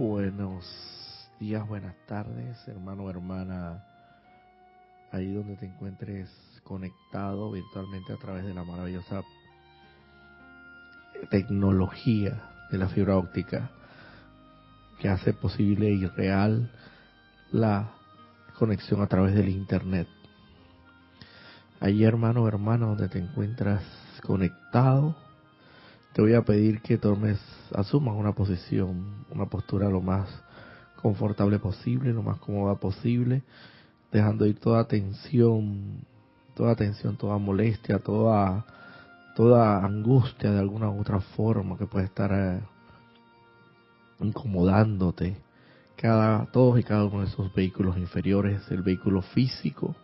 Buenos días, buenas tardes, hermano hermana, ahí donde te encuentres conectado virtualmente a través de la maravillosa tecnología de la fibra óptica que hace posible y real la conexión a través del Internet. Allí, hermano hermana, donde te encuentras conectado, te voy a pedir que tomes, asumas una posición, una postura lo más confortable posible, lo más cómoda posible, dejando ir toda tensión, toda tensión, toda molestia, toda toda angustia de alguna u otra forma que puede estar eh, incomodándote. Cada, todos y cada uno de esos vehículos inferiores, el vehículo físico,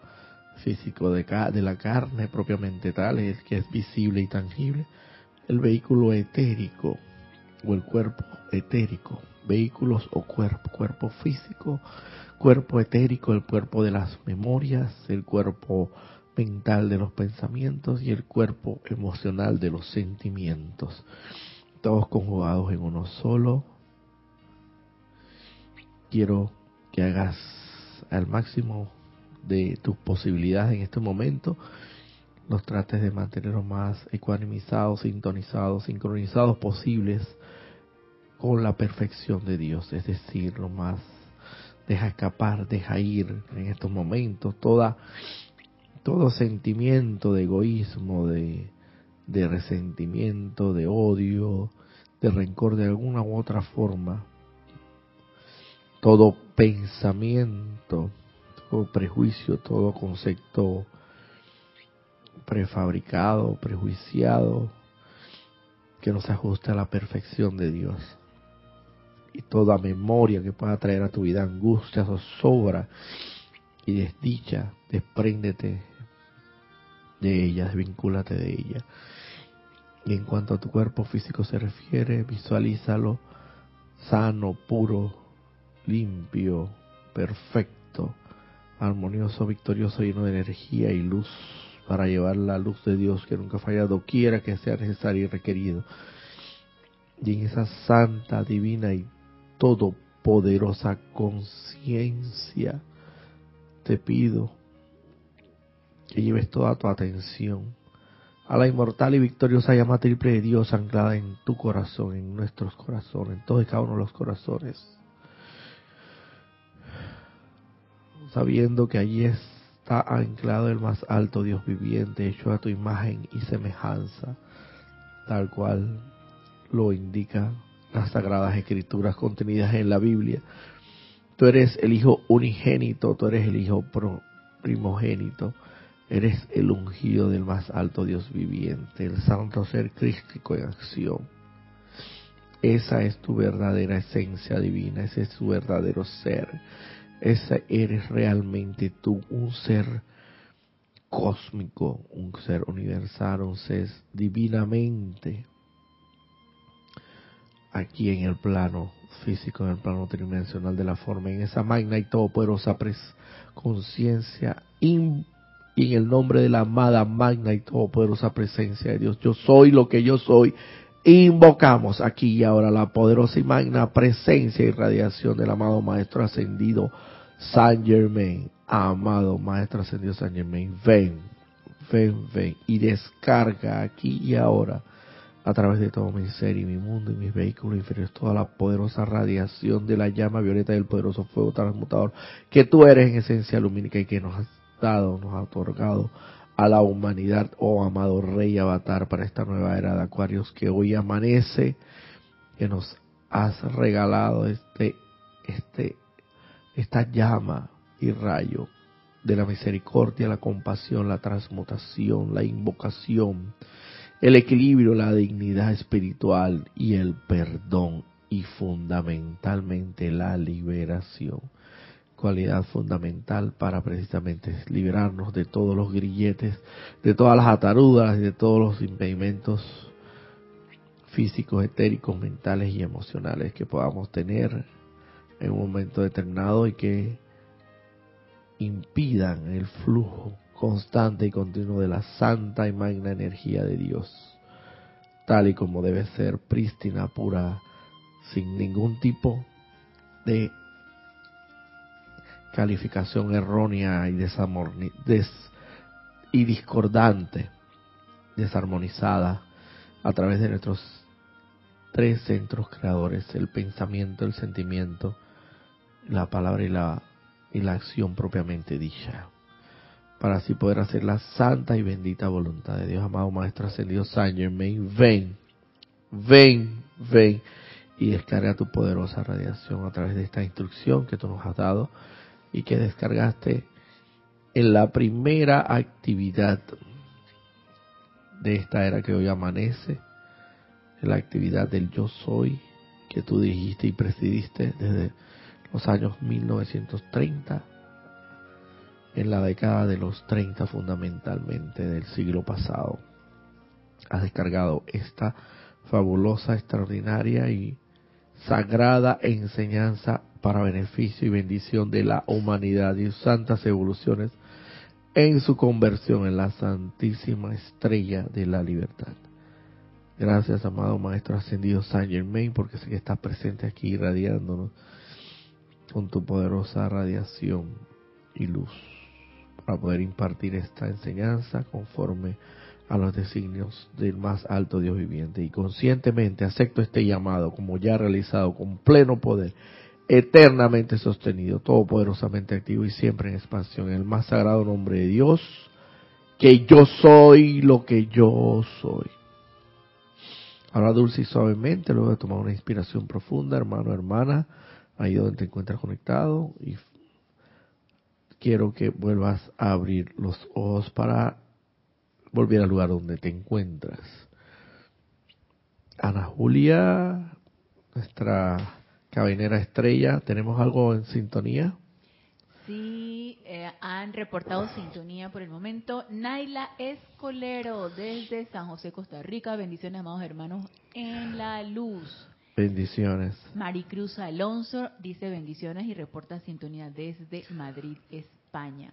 físico de, de la carne propiamente tal, el que es visible y tangible, el vehículo etérico o el cuerpo etérico, vehículos o cuerpo, cuerpo físico, cuerpo etérico, el cuerpo de las memorias, el cuerpo mental de los pensamientos y el cuerpo emocional de los sentimientos, todos conjugados en uno solo. Quiero que hagas al máximo de tus posibilidades en este momento los trates de mantener lo más ecuanimizados, sintonizados, sincronizados posibles con la perfección de Dios, es decir, lo más deja escapar, deja ir en estos momentos toda todo sentimiento de egoísmo, de, de resentimiento, de odio, de rencor de alguna u otra forma, todo pensamiento, todo prejuicio, todo concepto prefabricado, prejuiciado, que no se ajuste a la perfección de Dios. Y toda memoria que pueda traer a tu vida angustia, zozobra y desdicha, despréndete de ella, desvincúlate de ella. Y en cuanto a tu cuerpo físico se refiere, visualízalo sano, puro, limpio, perfecto, armonioso, victorioso, lleno de energía y luz para llevar la luz de Dios que nunca ha fallado, quiera que sea necesario y requerido. Y en esa santa, divina y todopoderosa conciencia, te pido que lleves toda tu atención a la inmortal y victoriosa llama triple de Dios anclada en tu corazón, en nuestros corazones, en todos y cada uno de los corazones. Sabiendo que allí está anclado el más alto Dios viviente, hecho a tu imagen y semejanza, tal cual lo indica las sagradas escrituras contenidas en la Biblia. Tú eres el Hijo unigénito, tú eres el Hijo primogénito Eres el ungido del más alto Dios viviente, el santo ser crístico en acción. Esa es tu verdadera esencia divina, ese es tu verdadero ser. Ese eres realmente tú, un ser cósmico, un ser universal, un ser divinamente aquí en el plano físico, en el plano tridimensional de la forma, en esa magna y todopoderosa conciencia y en el nombre de la amada, magna y todopoderosa presencia de Dios. Yo soy lo que yo soy. Invocamos aquí y ahora la poderosa y magna presencia y radiación del amado Maestro Ascendido San Germain. Amado Maestro Ascendido San Germain, ven, ven, ven y descarga aquí y ahora a través de todo mi ser y mi mundo y mis vehículos inferiores toda la poderosa radiación de la llama violeta del poderoso fuego transmutador que tú eres en esencia lumínica y que nos dado, nos ha otorgado a la humanidad, oh amado Rey Avatar, para esta nueva era de Acuarios que hoy amanece, que nos has regalado este, este, esta llama y rayo de la misericordia, la compasión, la transmutación, la invocación, el equilibrio, la dignidad espiritual y el perdón y fundamentalmente la liberación cualidad fundamental para precisamente liberarnos de todos los grilletes, de todas las atarudas, de todos los impedimentos físicos, etéricos, mentales y emocionales que podamos tener en un momento determinado y que impidan el flujo constante y continuo de la santa y magna energía de Dios, tal y como debe ser, prístina, pura, sin ningún tipo de calificación errónea y des y discordante, desarmonizada a través de nuestros tres centros creadores, el pensamiento, el sentimiento, la palabra y la, y la acción propiamente dicha, para así poder hacer la santa y bendita voluntad de Dios, amado Maestro Ascendido Saint Germain, ven, ven, ven y descarga tu poderosa radiación a través de esta instrucción que tú nos has dado y que descargaste en la primera actividad de esta era que hoy amanece, en la actividad del yo soy que tú dijiste y presidiste desde los años 1930, en la década de los 30 fundamentalmente del siglo pasado. Has descargado esta fabulosa, extraordinaria y sagrada enseñanza para beneficio y bendición de la humanidad y santas evoluciones en su conversión en la santísima estrella de la libertad. Gracias, amado Maestro Ascendido Saint Germain, porque sé que estás presente aquí irradiándonos con tu poderosa radiación y luz para poder impartir esta enseñanza conforme a los designios del más alto Dios viviente. Y conscientemente acepto este llamado como ya realizado con pleno poder, eternamente sostenido, todopoderosamente activo y siempre en expansión, en el más sagrado nombre de Dios, que yo soy lo que yo soy. Habla dulce y suavemente, luego de tomar una inspiración profunda, hermano, hermana, ahí donde te encuentras conectado y quiero que vuelvas a abrir los ojos para volver al lugar donde te encuentras. Ana Julia, nuestra cabinera estrella, ¿tenemos algo en sintonía? Sí, eh, han reportado sintonía por el momento. Naila Escolero desde San José, Costa Rica. Bendiciones, amados hermanos, en la luz. Bendiciones. Maricruz Alonso dice bendiciones y reporta sintonía desde Madrid, España.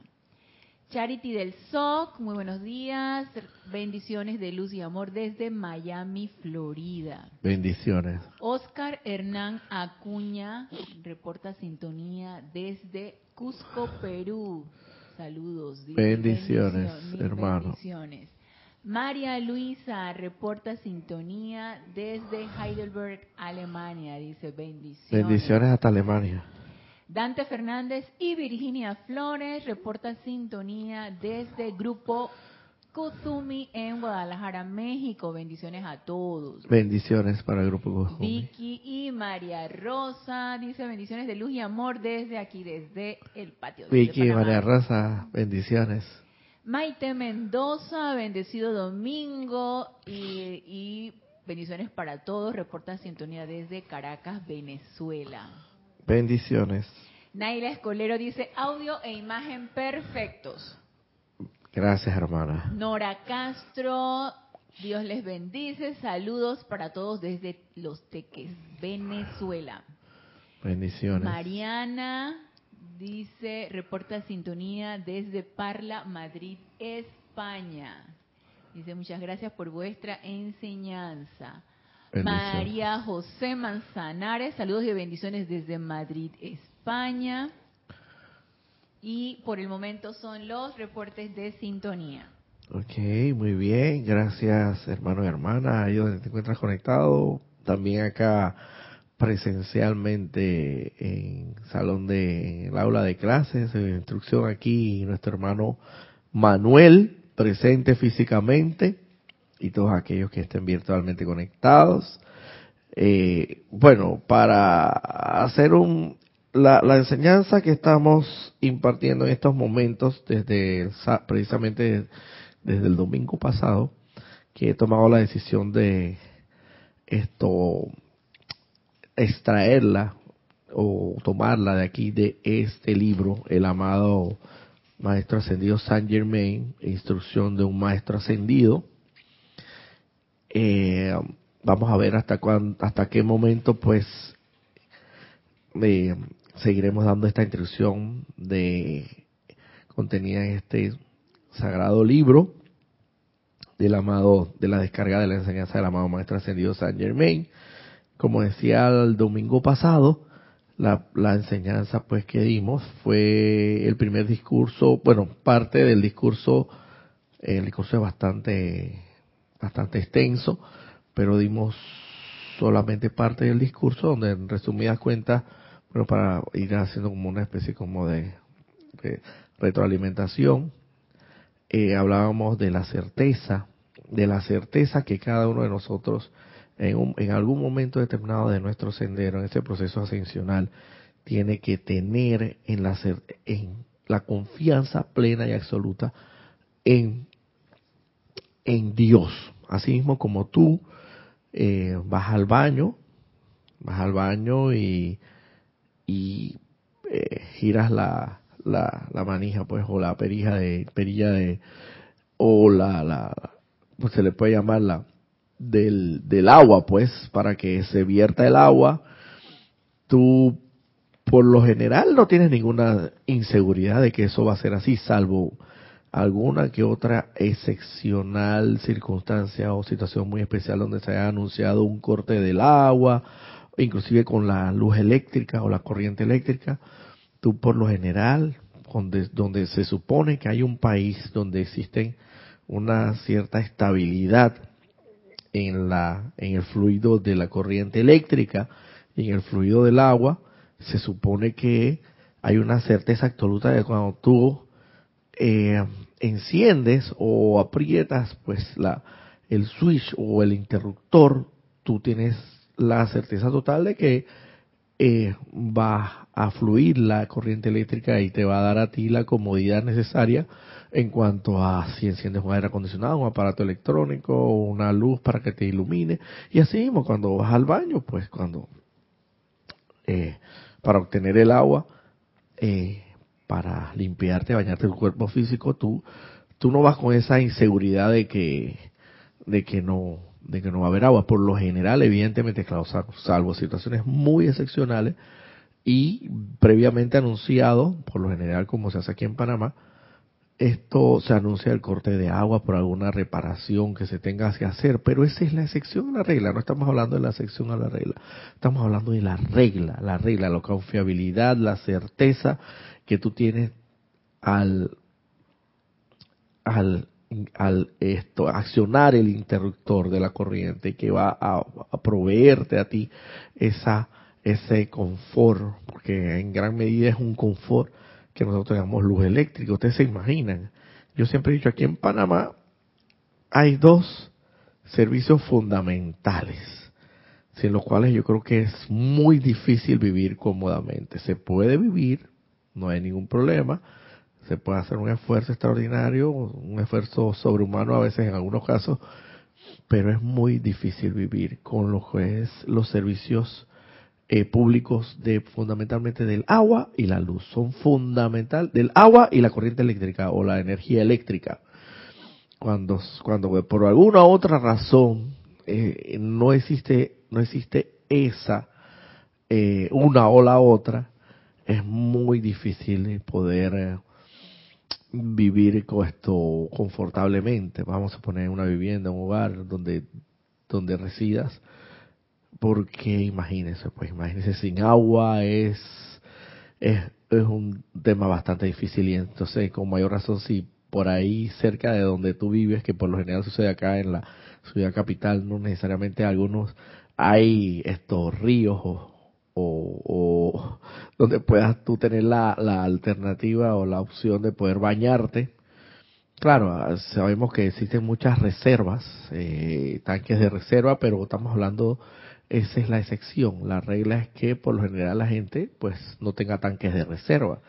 Charity del SOC, muy buenos días. Bendiciones de luz y amor desde Miami, Florida. Bendiciones. Oscar Hernán Acuña reporta sintonía desde Cusco, Perú. Saludos. Bendiciones, hermano. Bendiciones. María Luisa reporta sintonía desde Heidelberg, Alemania. Dice bendiciones. Bendiciones hasta Alemania. Dante Fernández y Virginia Flores reportan sintonía desde Grupo Kuzumi en Guadalajara, México. Bendiciones a todos. Bendiciones para el Grupo Kuzumi. Vicky y María Rosa dice bendiciones de luz y amor desde aquí, desde el patio. Vicky y María Rosa, bendiciones. Maite Mendoza, bendecido domingo y, y bendiciones para todos. Reporta sintonía desde Caracas, Venezuela. Bendiciones. Naila Escolero dice audio e imagen perfectos. Gracias, hermana. Nora Castro, Dios les bendice. Saludos para todos desde Los Teques, Venezuela. Bendiciones. Mariana dice, reporta sintonía desde Parla, Madrid, España. Dice, muchas gracias por vuestra enseñanza. María José Manzanares, saludos y bendiciones desde Madrid, España. Y por el momento son los reportes de sintonía. Ok, muy bien. Gracias, hermano y hermana, ahí donde te encuentras conectado. También acá presencialmente en salón de en el aula de clases, en instrucción aquí nuestro hermano Manuel presente físicamente y todos aquellos que estén virtualmente conectados. Eh, bueno, para hacer un, la, la, enseñanza que estamos impartiendo en estos momentos, desde precisamente desde el domingo pasado, que he tomado la decisión de esto extraerla o tomarla de aquí de este libro, el amado Maestro Ascendido Saint Germain, instrucción de un Maestro Ascendido, eh, vamos a ver hasta cuán, hasta qué momento pues seguiremos dando esta instrucción de contenida en este sagrado libro del amado de la descarga de la enseñanza del amado maestro ascendido San Germain. Como decía el domingo pasado la, la enseñanza pues que dimos fue el primer discurso, bueno, parte del discurso, el discurso es bastante, bastante extenso, pero dimos solamente parte del discurso donde en resumidas cuentas, bueno, para ir haciendo como una especie como de, retroalimentación, eh, hablábamos de la certeza, de la certeza que cada uno de nosotros en, en algún momento determinado de nuestro sendero, en ese proceso ascensional, tiene que tener en la, en la confianza plena y absoluta en Dios. Así mismo como tú eh, vas al baño, vas al baño y, y eh, giras la, la, la, manija, pues, o la perilla de, perilla de, o la, la, pues se le puede llamar la, del, del agua, pues, para que se vierta el agua, tú por lo general no tienes ninguna inseguridad de que eso va a ser así, salvo alguna que otra excepcional circunstancia o situación muy especial donde se haya anunciado un corte del agua, inclusive con la luz eléctrica o la corriente eléctrica, tú por lo general, donde, donde se supone que hay un país donde existen una cierta estabilidad en la en el fluido de la corriente eléctrica y en el fluido del agua se supone que hay una certeza absoluta de cuando tú eh, enciendes o aprietas pues la el switch o el interruptor tú tienes la certeza total de que eh, va a fluir la corriente eléctrica y te va a dar a ti la comodidad necesaria en cuanto a si enciendes un aire acondicionado, un aparato electrónico, una luz para que te ilumine. Y así mismo, cuando vas al baño, pues cuando, eh, para obtener el agua, eh, para limpiarte, bañarte el cuerpo físico, tú, tú no vas con esa inseguridad de que, de que no, de que no va a haber agua. Por lo general, evidentemente, claro, salvo situaciones muy excepcionales y previamente anunciado, por lo general, como se hace aquí en Panamá, esto se anuncia el corte de agua por alguna reparación que se tenga que hacer, pero esa es la excepción a la regla, no estamos hablando de la excepción a la regla, estamos hablando de la regla, la regla, la confiabilidad, la certeza que tú tienes al al al esto accionar el interruptor de la corriente que va a, proveerte a ti esa ese confort, porque en gran medida es un confort que nosotros tengamos luz eléctrica. Ustedes se imaginan. Yo siempre he dicho, aquí en Panamá hay dos servicios fundamentales, sin los cuales yo creo que es muy difícil vivir cómodamente. Se puede vivir, no hay ningún problema, se puede hacer un esfuerzo extraordinario, un esfuerzo sobrehumano a veces en algunos casos, pero es muy difícil vivir con lo que es los servicios eh, públicos de fundamentalmente del agua y la luz. Son fundamental del agua y la corriente eléctrica o la energía eléctrica. Cuando, cuando por alguna otra razón eh, no existe no existe esa eh, una o la otra, es muy difícil poder vivir con esto confortablemente. Vamos a poner una vivienda, un hogar donde donde residas porque imagínense, pues imagínense, sin agua es, es, es un tema bastante difícil y entonces con mayor razón si por ahí cerca de donde tú vives, que por lo general sucede acá en la ciudad capital, no necesariamente algunos, hay estos ríos o, o, donde puedas tú tener la, alternativa o la opción de poder bañarte. Claro, sabemos que existen muchas reservas, eh, tanques de reserva, pero estamos hablando esa es la excepción. La regla es que por lo general la gente pues no tenga tanques de reserva.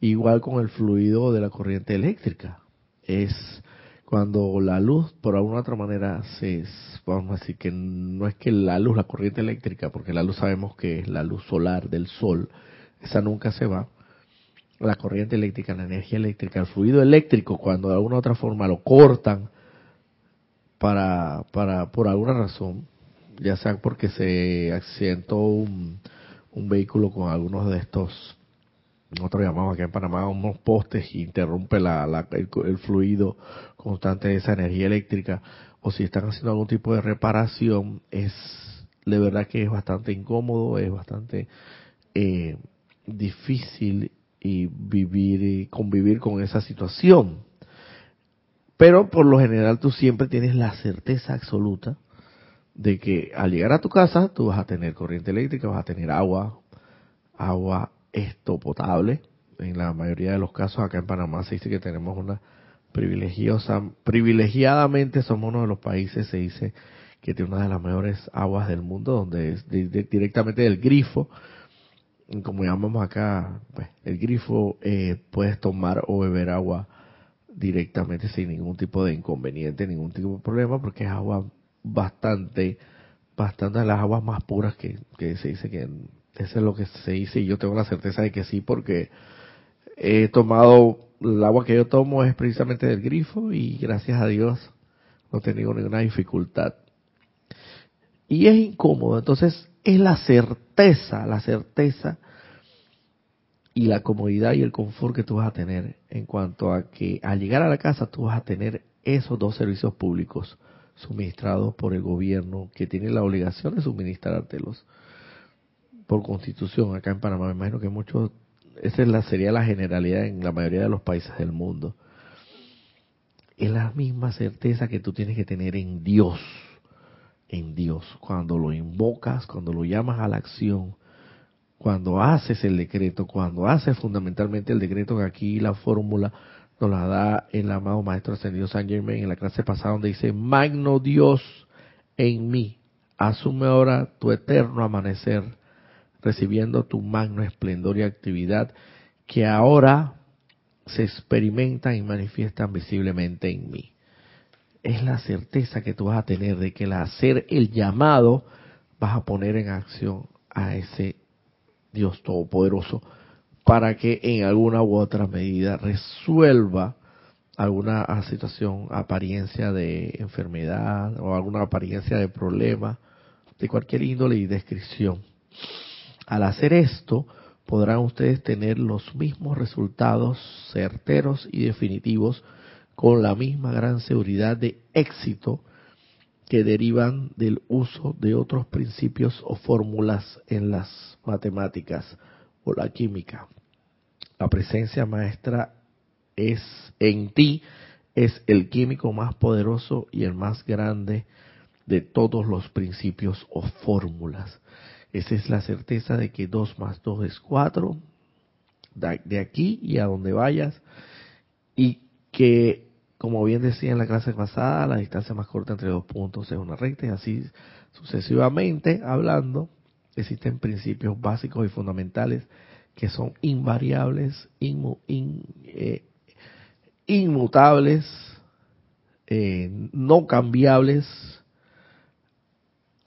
Igual con el fluido de la corriente eléctrica. Es cuando la luz, por alguna otra manera, se, vamos a decir que no es que la luz, la corriente eléctrica, porque la luz sabemos que es la luz solar del sol, esa nunca se va. La corriente eléctrica, la energía eléctrica, el fluido eléctrico, cuando de alguna otra forma lo cortan para, para, por alguna razón, ya sea porque se accidentó un, vehículo con algunos de estos, nosotros llamamos aquí en Panamá unos postes y interrumpe la, el, fluido constante de esa energía eléctrica, o si están haciendo algún tipo de reparación, es de verdad que es bastante incómodo, es bastante eh, difícil y vivir y convivir con esa situación. Pero por lo general tú siempre tienes la certeza absoluta de que al llegar a tu casa tú vas a tener corriente eléctrica, vas a tener agua, agua esto potable. En la mayoría de los casos acá en Panamá se dice que tenemos una privilegiosa, privilegiadamente somos uno de los países, se dice que tiene una de las mejores aguas del mundo, donde es directamente del grifo, como llamamos acá, pues, el grifo, eh, puedes tomar o beber agua directamente sin ningún tipo de inconveniente, ningún tipo de problema, porque es agua bastante, bastante de las aguas más puras que, que se dice que eso es lo que se dice y yo tengo la certeza de que sí porque he tomado el agua que yo tomo es precisamente del grifo y gracias a Dios no he tenido ninguna dificultad. Y es incómodo, entonces es la certeza, la certeza y la comodidad y el confort que tú vas a tener en cuanto a que al llegar a la casa tú vas a tener esos dos servicios públicos suministrados por el gobierno que tiene la obligación de suministrártelos por constitución acá en Panamá. Me imagino que muchos, esa es la, sería la generalidad en la mayoría de los países del mundo. Es la misma certeza que tú tienes que tener en Dios, en Dios. Cuando lo invocas, cuando lo llamas a la acción, cuando haces el decreto, cuando haces fundamentalmente el decreto que aquí la fórmula nos la da el amado Maestro Ascendido San Germain en la clase pasada donde dice, Magno Dios en mí, asume ahora tu eterno amanecer, recibiendo tu magno esplendor y actividad que ahora se experimentan y manifiestan visiblemente en mí. Es la certeza que tú vas a tener de que al hacer el llamado vas a poner en acción a ese Dios Todopoderoso para que en alguna u otra medida resuelva alguna situación, apariencia de enfermedad o alguna apariencia de problema de cualquier índole y descripción. Al hacer esto, podrán ustedes tener los mismos resultados certeros y definitivos con la misma gran seguridad de éxito que derivan del uso de otros principios o fórmulas en las matemáticas o la química la presencia maestra es en ti, es el químico más poderoso y el más grande de todos los principios o fórmulas. Esa es la certeza de que 2 más 2 es 4, de aquí y a donde vayas, y que, como bien decía en la clase pasada, la distancia más corta entre dos puntos es una recta, y así sucesivamente hablando, existen principios básicos y fundamentales que son invariables, eh, inmutables, eh, no cambiables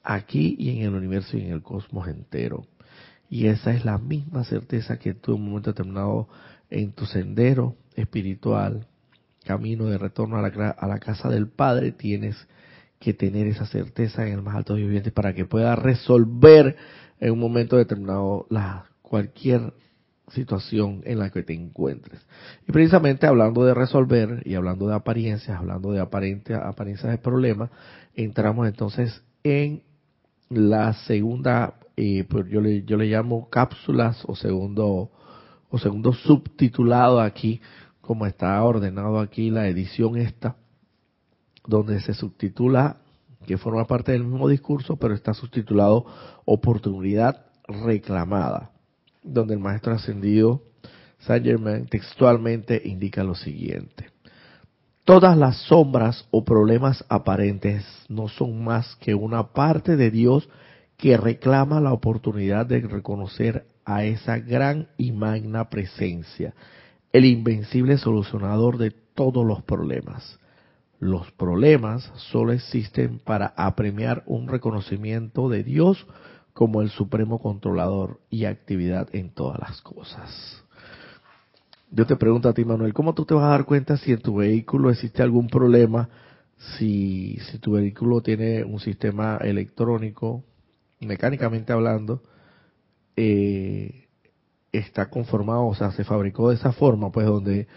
aquí y en el universo y en el cosmos entero. Y esa es la misma certeza que tú en un momento determinado en tu sendero espiritual, camino de retorno a la, a la casa del Padre, tienes que tener esa certeza en el más alto viviente para que pueda resolver en un momento determinado la, cualquier situación en la que te encuentres. Y precisamente hablando de resolver y hablando de apariencias, hablando de aparente, apariencias de problemas, entramos entonces en la segunda, eh, pues yo le, yo le llamo cápsulas o segundo, o segundo subtitulado aquí, como está ordenado aquí la edición esta, donde se subtitula, que forma parte del mismo discurso, pero está subtitulado oportunidad reclamada donde el maestro ascendido Saint Germain textualmente indica lo siguiente. Todas las sombras o problemas aparentes no son más que una parte de Dios que reclama la oportunidad de reconocer a esa gran y magna presencia, el invencible solucionador de todos los problemas. Los problemas solo existen para apremiar un reconocimiento de Dios como el supremo controlador y actividad en todas las cosas. Yo te pregunto a ti, Manuel, ¿cómo tú te vas a dar cuenta si en tu vehículo existe algún problema, si, si tu vehículo tiene un sistema electrónico, mecánicamente hablando, eh, está conformado, o sea, se fabricó de esa forma, pues donde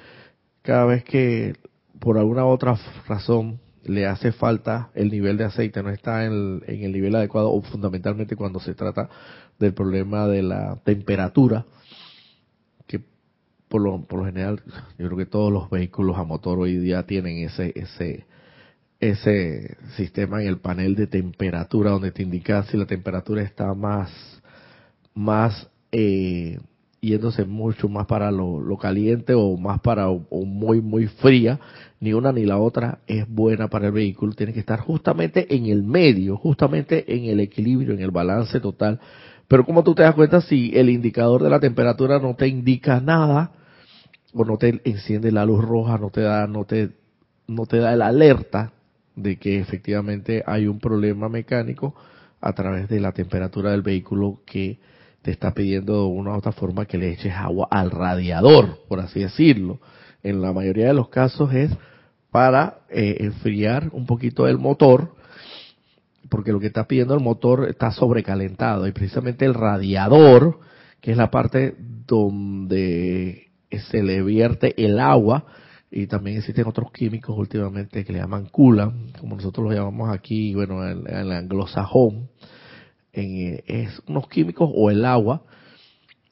cada vez que por alguna otra razón le hace falta el nivel de aceite, no está en el, nivel adecuado, o fundamentalmente cuando se trata del problema de la temperatura, por lo, por lo general, yo creo que todos los vehículos a motor hoy día tienen ese, ese, ese sistema en el panel de temperatura donde te indica si la temperatura está más, más eh, yéndose mucho más para lo, caliente o más para o, muy muy fría. Ni una ni la otra es buena para el vehículo. Tiene que estar justamente en el medio justamente en el equilibrio en el balance total. Pero como tú te das cuenta si el indicador de la temperatura no te indica nada o no te enciende la luz roja no te da no te no te da el alerta de que efectivamente hay un problema mecánico a través de la temperatura del vehículo que te está pidiendo de una u otra forma que le eches agua al radiador, por así decirlo. En la mayoría de los casos es para eh, enfriar un poquito el motor, porque lo que está pidiendo el motor está sobrecalentado y precisamente el radiador, que es la parte donde se le vierte el agua, y también existen otros químicos últimamente que le llaman coolant, como nosotros lo llamamos aquí, bueno, en, en el anglosajón, en, es unos químicos o el agua,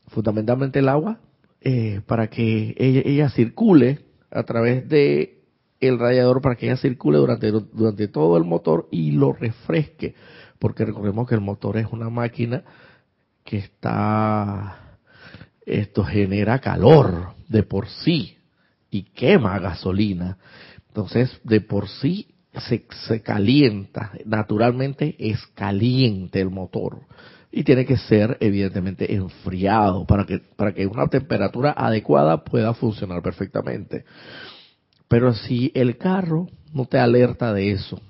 fundamentalmente el agua, eh, para que ella, circule a través de el radiador para que ella circule durante, durante todo el motor y lo refresque, porque recordemos que el motor es una máquina que está, esto genera calor de por sí y quema gasolina. Entonces, de por sí se, se calienta, naturalmente es caliente el motor y tiene que ser evidentemente enfriado para que para que una temperatura adecuada pueda funcionar perfectamente. Pero si el carro no te alerta de eso,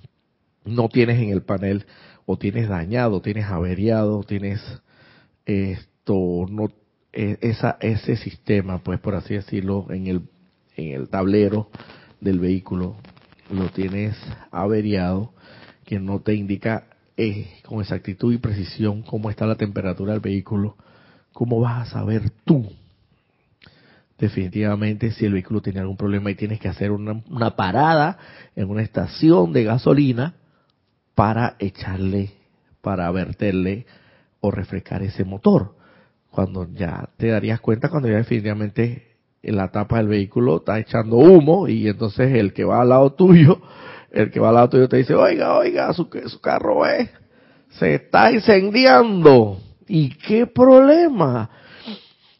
no tienes en el panel o tienes dañado, tienes averiado, tienes esto no esa ese sistema, pues por así decirlo, en el en el tablero del vehículo lo tienes averiado, que no te indica eh, con exactitud y precisión cómo está la temperatura del vehículo, ¿cómo vas a saber tú definitivamente si el vehículo tiene algún problema y tienes que hacer una, una parada en una estación de gasolina para echarle, para verterle o refrescar ese motor? Cuando ya te darías cuenta cuando ya definitivamente en la tapa del vehículo está echando humo y entonces el que va al lado tuyo, el que va al lado tuyo te dice, oiga, oiga, su, su carro es, se está incendiando. ¿Y qué problema?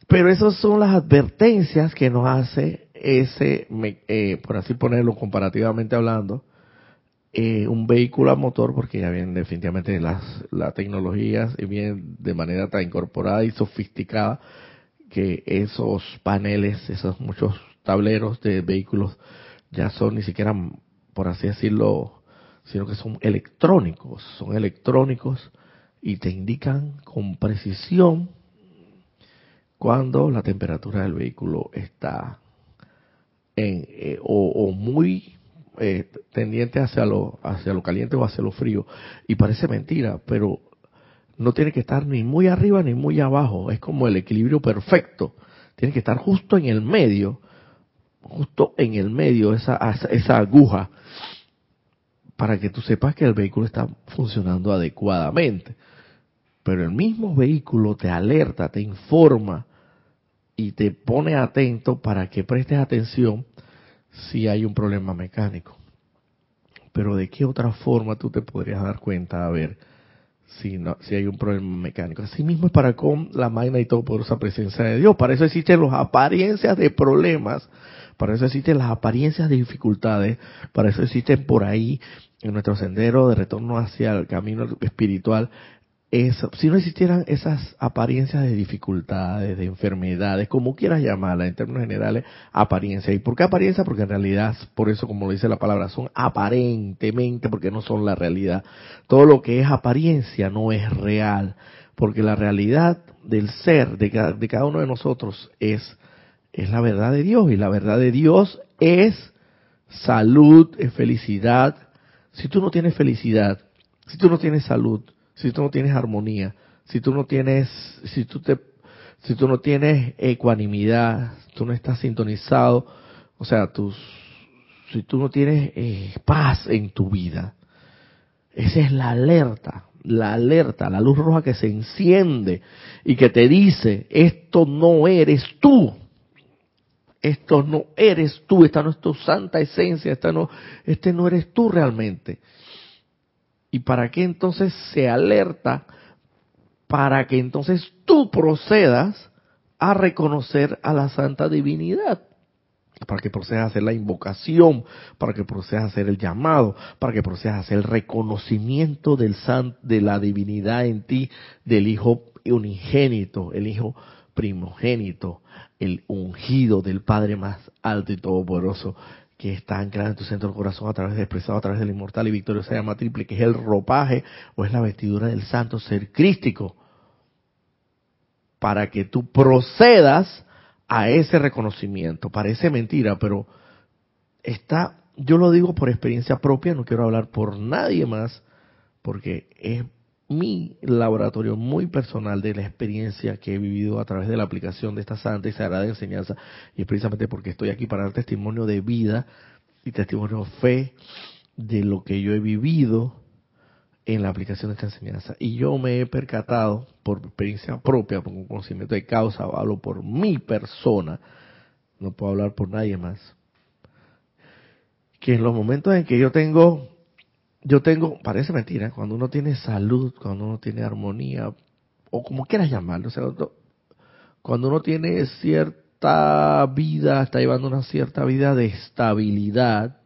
Pero esas son las advertencias que nos hace ese, eh, por así ponerlo comparativamente hablando, eh, un vehículo a motor, porque ya vienen definitivamente las, las tecnologías vienen de manera tan incorporada y sofisticada que esos paneles, esos muchos tableros de vehículos ya son ni siquiera, por así decirlo, sino que son electrónicos, son electrónicos y te indican con precisión cuando la temperatura del vehículo está en, eh, o, muy eh, tendiente hacia lo, hacia lo caliente o hacia lo frío. Y parece mentira, pero no tiene que estar ni muy arriba ni muy abajo, es como el equilibrio perfecto, tiene que estar justo en el medio, justo en el medio esa, esa aguja, para que tú sepas que el vehículo está funcionando adecuadamente. Pero el mismo vehículo te alerta, te informa y te pone atento para que prestes atención si hay un problema mecánico. Pero de qué otra forma tú te podrías dar cuenta, a ver, si, no, si hay un problema mecánico. Así mismo es para con la magna y todo esa presencia de Dios. Para eso existen las apariencias de problemas, para eso existen las apariencias de dificultades, para eso existen por ahí en nuestro sendero de retorno hacia el camino espiritual si no existieran esas apariencias de dificultades, de enfermedades, como quieras llamarlas en términos generales, apariencia. ¿Y por qué apariencia? Porque en realidad, por eso como lo dice la palabra, son aparentemente, porque no son la realidad. Todo lo que es apariencia no es real, porque la realidad del ser de cada, de cada uno de nosotros es, es la verdad de Dios, y la verdad de Dios es salud, es felicidad. Si tú no tienes felicidad, si tú no tienes salud, si tú no tienes armonía, si tú no tienes, si tú te, si tú no tienes ecuanimidad, tú no estás sintonizado, o sea, tus, si tú no tienes eh, paz en tu vida, esa es la alerta la alerta, la luz roja que se enciende y que te dice, esto no eres tú, esto no eres tú, esta no es tu santa esencia, esta no, este no eres tú realmente. ¿Y para qué entonces se alerta? Para que entonces tú procedas a reconocer a la santa divinidad para que procedas a hacer la invocación, para que procedas a hacer el llamado, para que procedas a hacer el reconocimiento del san, de la divinidad en ti, del Hijo unigénito, el Hijo primogénito, el ungido del Padre más alto y todopoderoso, que está anclado en tu centro del corazón a través de expresado a través del inmortal y victorioso llama triple, que es el ropaje o es la vestidura del santo ser crístico, para que tú procedas a ese reconocimiento. Parece mentira, pero está, yo lo digo por experiencia propia, no quiero hablar por nadie más, porque es mi laboratorio muy personal de la experiencia que he vivido a través de la aplicación de esta santa y sagrada enseñanza, y es precisamente porque estoy aquí para dar testimonio de vida y testimonio de fe de lo que yo he vivido en la aplicación de esta enseñanza. Y yo me he percatado, por experiencia propia, por un conocimiento de causa, hablo por mi persona, no puedo hablar por nadie más, que en los momentos en que yo tengo, yo tengo, parece mentira, cuando uno tiene salud, cuando uno tiene armonía, o como quieras llamarlo, cuando uno tiene cierta vida, está llevando una cierta vida de estabilidad,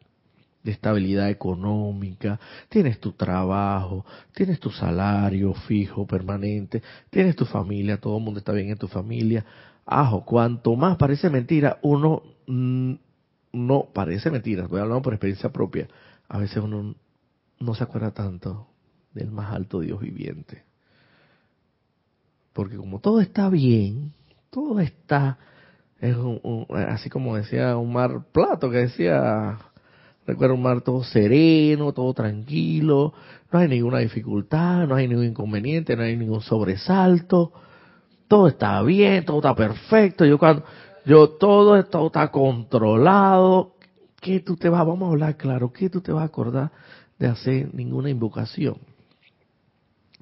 de estabilidad económica, tienes tu trabajo, tienes tu salario fijo, permanente, tienes tu familia, todo el mundo está bien en tu familia. Ajo, cuanto más parece mentira, uno mm, no parece mentira, estoy hablando por experiencia propia. A veces uno no se acuerda tanto del más alto Dios viviente. Porque como todo está bien, todo está, es así como decía un mar Plato, que decía, Recuerdo un mar todo sereno, todo tranquilo, no hay ninguna dificultad, no hay ningún inconveniente, no hay ningún sobresalto, todo está bien, todo está perfecto. Yo cuando, yo todo, todo está controlado. ¿Qué tú te vas, vamos a hablar claro, qué tú te vas a acordar de hacer ninguna invocación?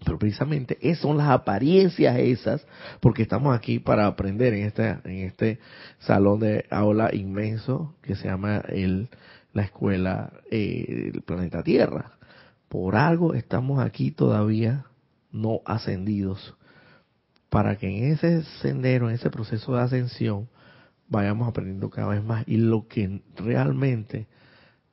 Pero precisamente esas son las apariencias esas, porque estamos aquí para aprender en este, en este salón de aula inmenso que se llama el la escuela eh, del planeta Tierra. Por algo estamos aquí todavía no ascendidos, para que en ese sendero, en ese proceso de ascensión, vayamos aprendiendo cada vez más. Y lo que realmente,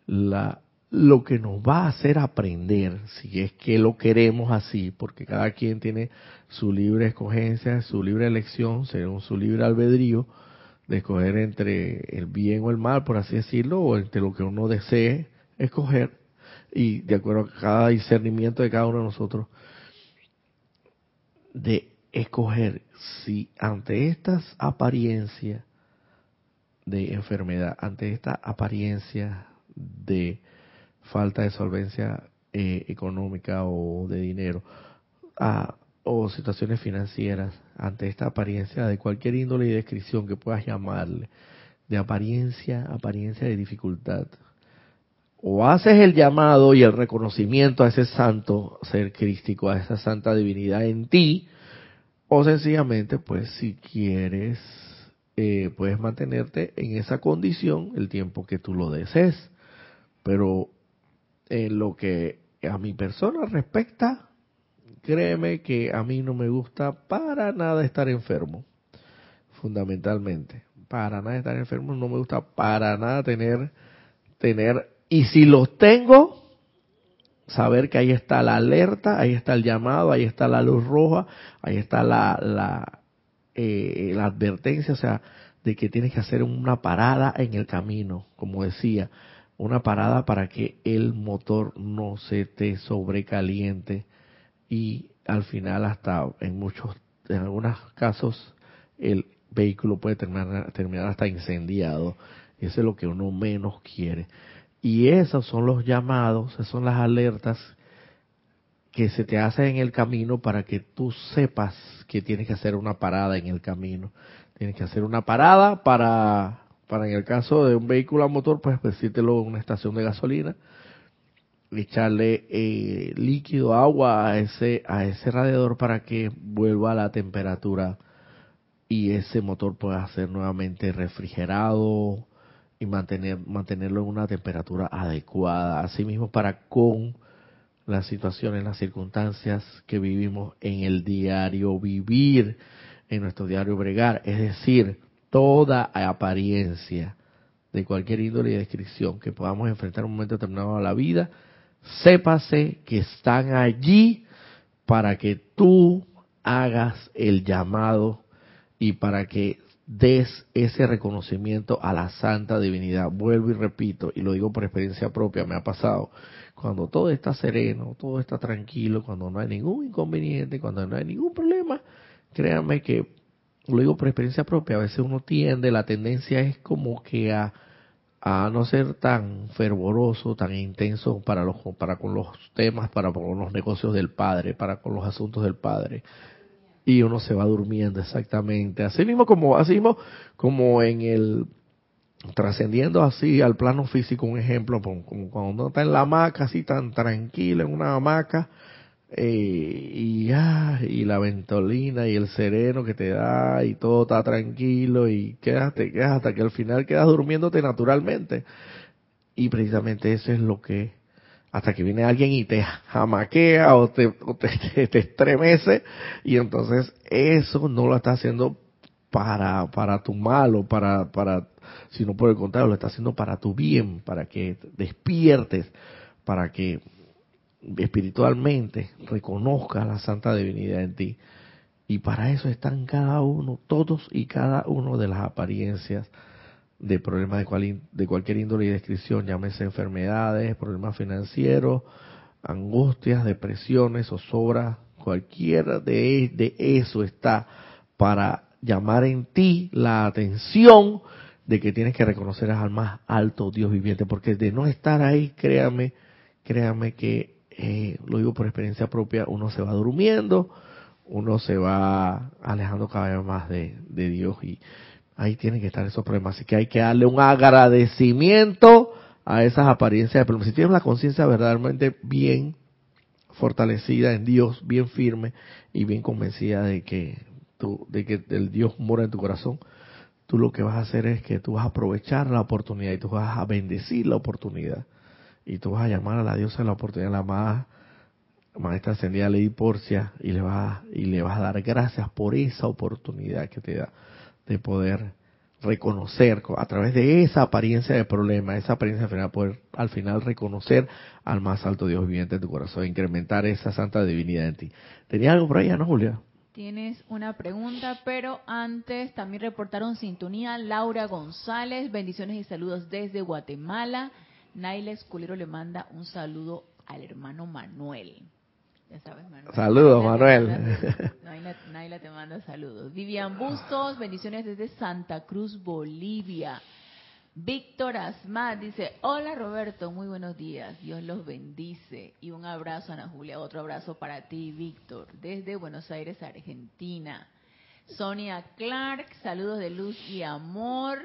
la, lo que nos va a hacer aprender, si es que lo queremos así, porque cada quien tiene su libre escogencia, su libre elección, según su libre albedrío, de escoger entre el bien o el mal, por así decirlo, o entre lo que uno desee escoger, y de acuerdo a cada discernimiento de cada uno de nosotros, de escoger si ante estas apariencias de enfermedad, ante esta apariencia de falta de solvencia eh, económica o de dinero, a o situaciones financieras ante esta apariencia de cualquier índole y descripción que puedas llamarle, de apariencia, apariencia de dificultad. O haces el llamado y el reconocimiento a ese santo ser crístico, a esa santa divinidad en ti, o sencillamente, pues si quieres, eh, puedes mantenerte en esa condición el tiempo que tú lo desees. Pero en lo que a mi persona respecta, créeme que a mí no me gusta para nada estar enfermo, fundamentalmente. Para nada estar enfermo, no me gusta para nada tener, tener, y si los tengo, saber que ahí está la alerta, ahí está el llamado, ahí está la luz roja, ahí está la, la, eh, la advertencia, o sea, de que tienes que hacer una parada en el camino, como decía, una parada para que el motor no se te sobrecaliente y al final hasta en muchos, en algunos casos, el vehículo puede terminar, terminar hasta incendiado. Eso es lo que uno menos quiere. Y esos son los llamados, esas son las alertas que se te hacen en el camino para que tú sepas que tienes que hacer una parada en el camino. Tienes que hacer una parada para, para en el caso de un vehículo a motor, pues decírtelo en una estación de gasolina echarle eh, líquido, agua a ese, a ese radiador para que vuelva a la temperatura y ese motor pueda ser nuevamente refrigerado y mantener, mantenerlo en una temperatura adecuada. Asimismo, para con las situaciones, las circunstancias que vivimos en el diario vivir, en nuestro diario bregar, es decir, toda apariencia de cualquier índole y descripción que podamos enfrentar en un momento determinado a la vida, sépase que están allí para que tú hagas el llamado y para que des ese reconocimiento a la santa divinidad. Vuelvo y repito, y lo digo por experiencia propia, me ha pasado. Cuando todo está sereno, todo está tranquilo, cuando no hay ningún inconveniente, cuando no hay ningún problema, créanme que, lo digo por experiencia propia, a veces uno tiende, la tendencia es como que a, a no ser tan fervoroso, tan intenso para, los, para con los temas, para con los negocios del Padre, para con los asuntos del Padre y uno se va durmiendo exactamente. Así mismo como, así mismo como en el trascendiendo así al plano físico, un ejemplo, como cuando uno está en la hamaca así tan tranquilo en una hamaca y, ah, y la ventolina y el sereno que te da y todo está tranquilo y quedas, te hasta que al final quedas durmiéndote naturalmente. Y precisamente eso es lo que hasta que viene alguien y te jamaquea o te, te, estremece y entonces eso no lo está haciendo para, para tu mal o para, para, sino por el contrario, lo está haciendo para tu bien, para que despiertes, para que espiritualmente reconozcas la santa divinidad en ti. Y para eso están cada uno, todos y cada uno de las apariencias de problemas de, de cualquier índole y descripción, llámese enfermedades, problemas financieros, angustias, depresiones, zozobra, cualquiera de, de eso está para llamar en ti la atención de que tienes que reconocer al más alto Dios viviente, porque de no estar ahí, créame, créame que, eh, lo digo por experiencia propia, uno se va durmiendo, uno se va alejando cada vez más de, de Dios y ahí tienen que estar esos problemas. Así que hay que darle un agradecimiento a esas apariencias de problemas. Si tienes la conciencia verdaderamente bien fortalecida en Dios, bien firme y bien convencida de que tú, de que el Dios mora en tu corazón, tú lo que vas a hacer es que tú vas a aprovechar la oportunidad y tú vas a bendecir la oportunidad y tú vas a llamar a la diosa de la oportunidad, la más maestra ascendida Lady Porcia y le vas y le vas a dar gracias por esa oportunidad que te da de poder reconocer a través de esa apariencia de problema, esa apariencia de final, poder al final reconocer al más alto Dios viviente en tu corazón, incrementar esa santa divinidad en ti. ¿Tenía algo por ahí, Ana Julia? Tienes una pregunta, pero antes también reportaron sintonía Laura González, bendiciones y saludos desde Guatemala. Naila Esculero le manda un saludo al hermano Manuel. Saludos, Manuel. Naila, te manda saludos. Vivian Bustos, bendiciones desde Santa Cruz, Bolivia. Víctor Asmat dice, hola Roberto, muy buenos días, Dios los bendice. Y un abrazo, Ana Julia, otro abrazo para ti, Víctor, desde Buenos Aires, Argentina. Sonia Clark, saludos de luz y amor.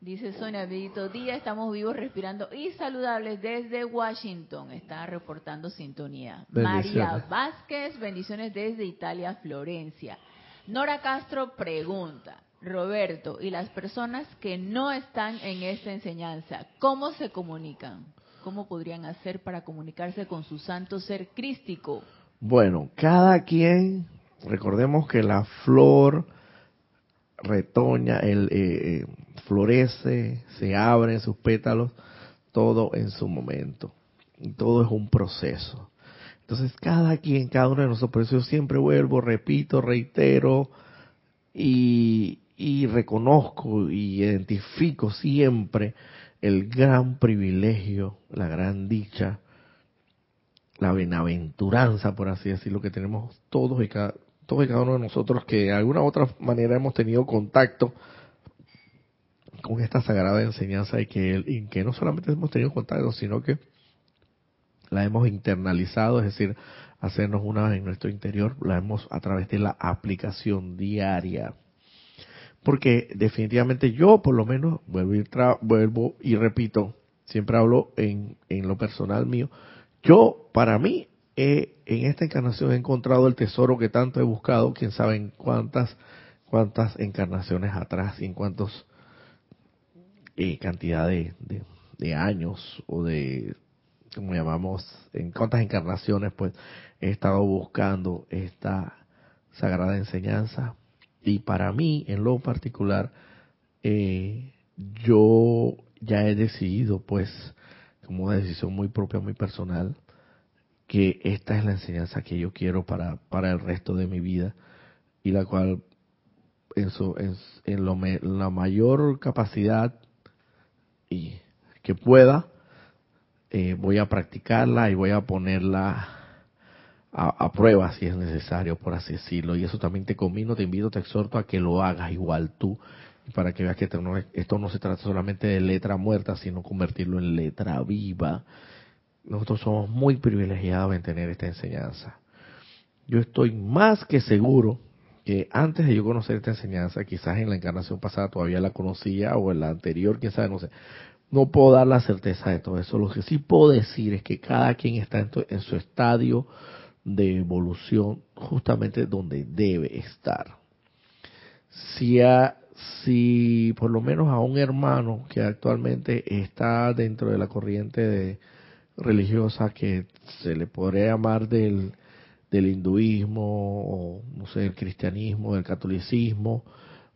Dice Sonia Benito Día, estamos vivos, respirando y saludables desde Washington. Está reportando sintonía. María Vázquez, bendiciones desde Italia, Florencia. Nora Castro pregunta, Roberto, ¿y las personas que no están en esta enseñanza, cómo se comunican? ¿Cómo podrían hacer para comunicarse con su santo ser crístico? Bueno, cada quien, recordemos que la flor retoña, el, eh, eh, florece, se abren sus pétalos, todo en su momento. Y todo es un proceso. Entonces, cada quien, cada uno de nosotros, por yo siempre vuelvo, repito, reitero y, y reconozco y identifico siempre el gran privilegio, la gran dicha, la benaventuranza, por así decirlo, que tenemos todos y cada, todos y cada uno de nosotros que de alguna u otra manera hemos tenido contacto con esta sagrada enseñanza y que, que no solamente hemos tenido contacto, sino que la hemos internalizado, es decir, hacernos una en nuestro interior, la hemos a través de la aplicación diaria. Porque definitivamente yo, por lo menos, vuelvo y, vuelvo y repito, siempre hablo en, en lo personal mío, yo, para mí, en esta encarnación he encontrado el tesoro que tanto he buscado, quién sabe en cuántas, cuántas encarnaciones atrás y en cuántos eh, cantidad de, de, años o de, como llamamos, en cuántas encarnaciones, pues he estado buscando esta sagrada enseñanza. Y para mí, en lo particular, eh, yo ya he decidido, pues, como una decisión muy propia, muy personal, que esta es la enseñanza que yo quiero para, para el resto de mi vida y la cual en, su, en, en lo, la mayor capacidad y que pueda, eh, voy a practicarla y voy a ponerla a, prueba si es necesario, por así decirlo. Y eso también te combino, te invito, te exhorto a que lo hagas igual tú, para que veas que esto no, esto no se trata solamente de letra muerta, sino convertirlo en letra viva nosotros somos muy privilegiados en tener esta enseñanza. Yo estoy más que seguro que antes de yo conocer esta enseñanza, quizás en la encarnación pasada todavía la conocía o en la anterior, quién sabe, no sé. No puedo dar la certeza de todo eso. Lo que sí puedo decir es que cada quien está en, su estadio de evolución justamente donde debe estar. Si, si por lo menos a un hermano que actualmente está dentro de la corriente de, religiosa que se le podría llamar del, del hinduismo, o no sé, del cristianismo, del catolicismo,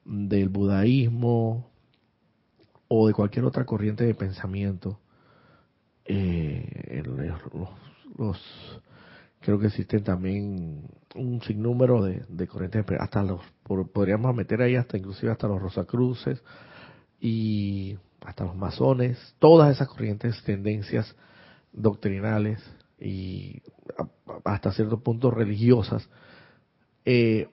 del budaísmo, o de cualquier otra corriente de pensamiento. Eh, los, creo que existen también un sinnúmero de, de corrientes, hasta los, podríamos meter ahí hasta inclusive hasta los rosacruces y hasta los masones, todas esas corrientes, tendencias doctrinales y hasta cierto punto religiosas, eh,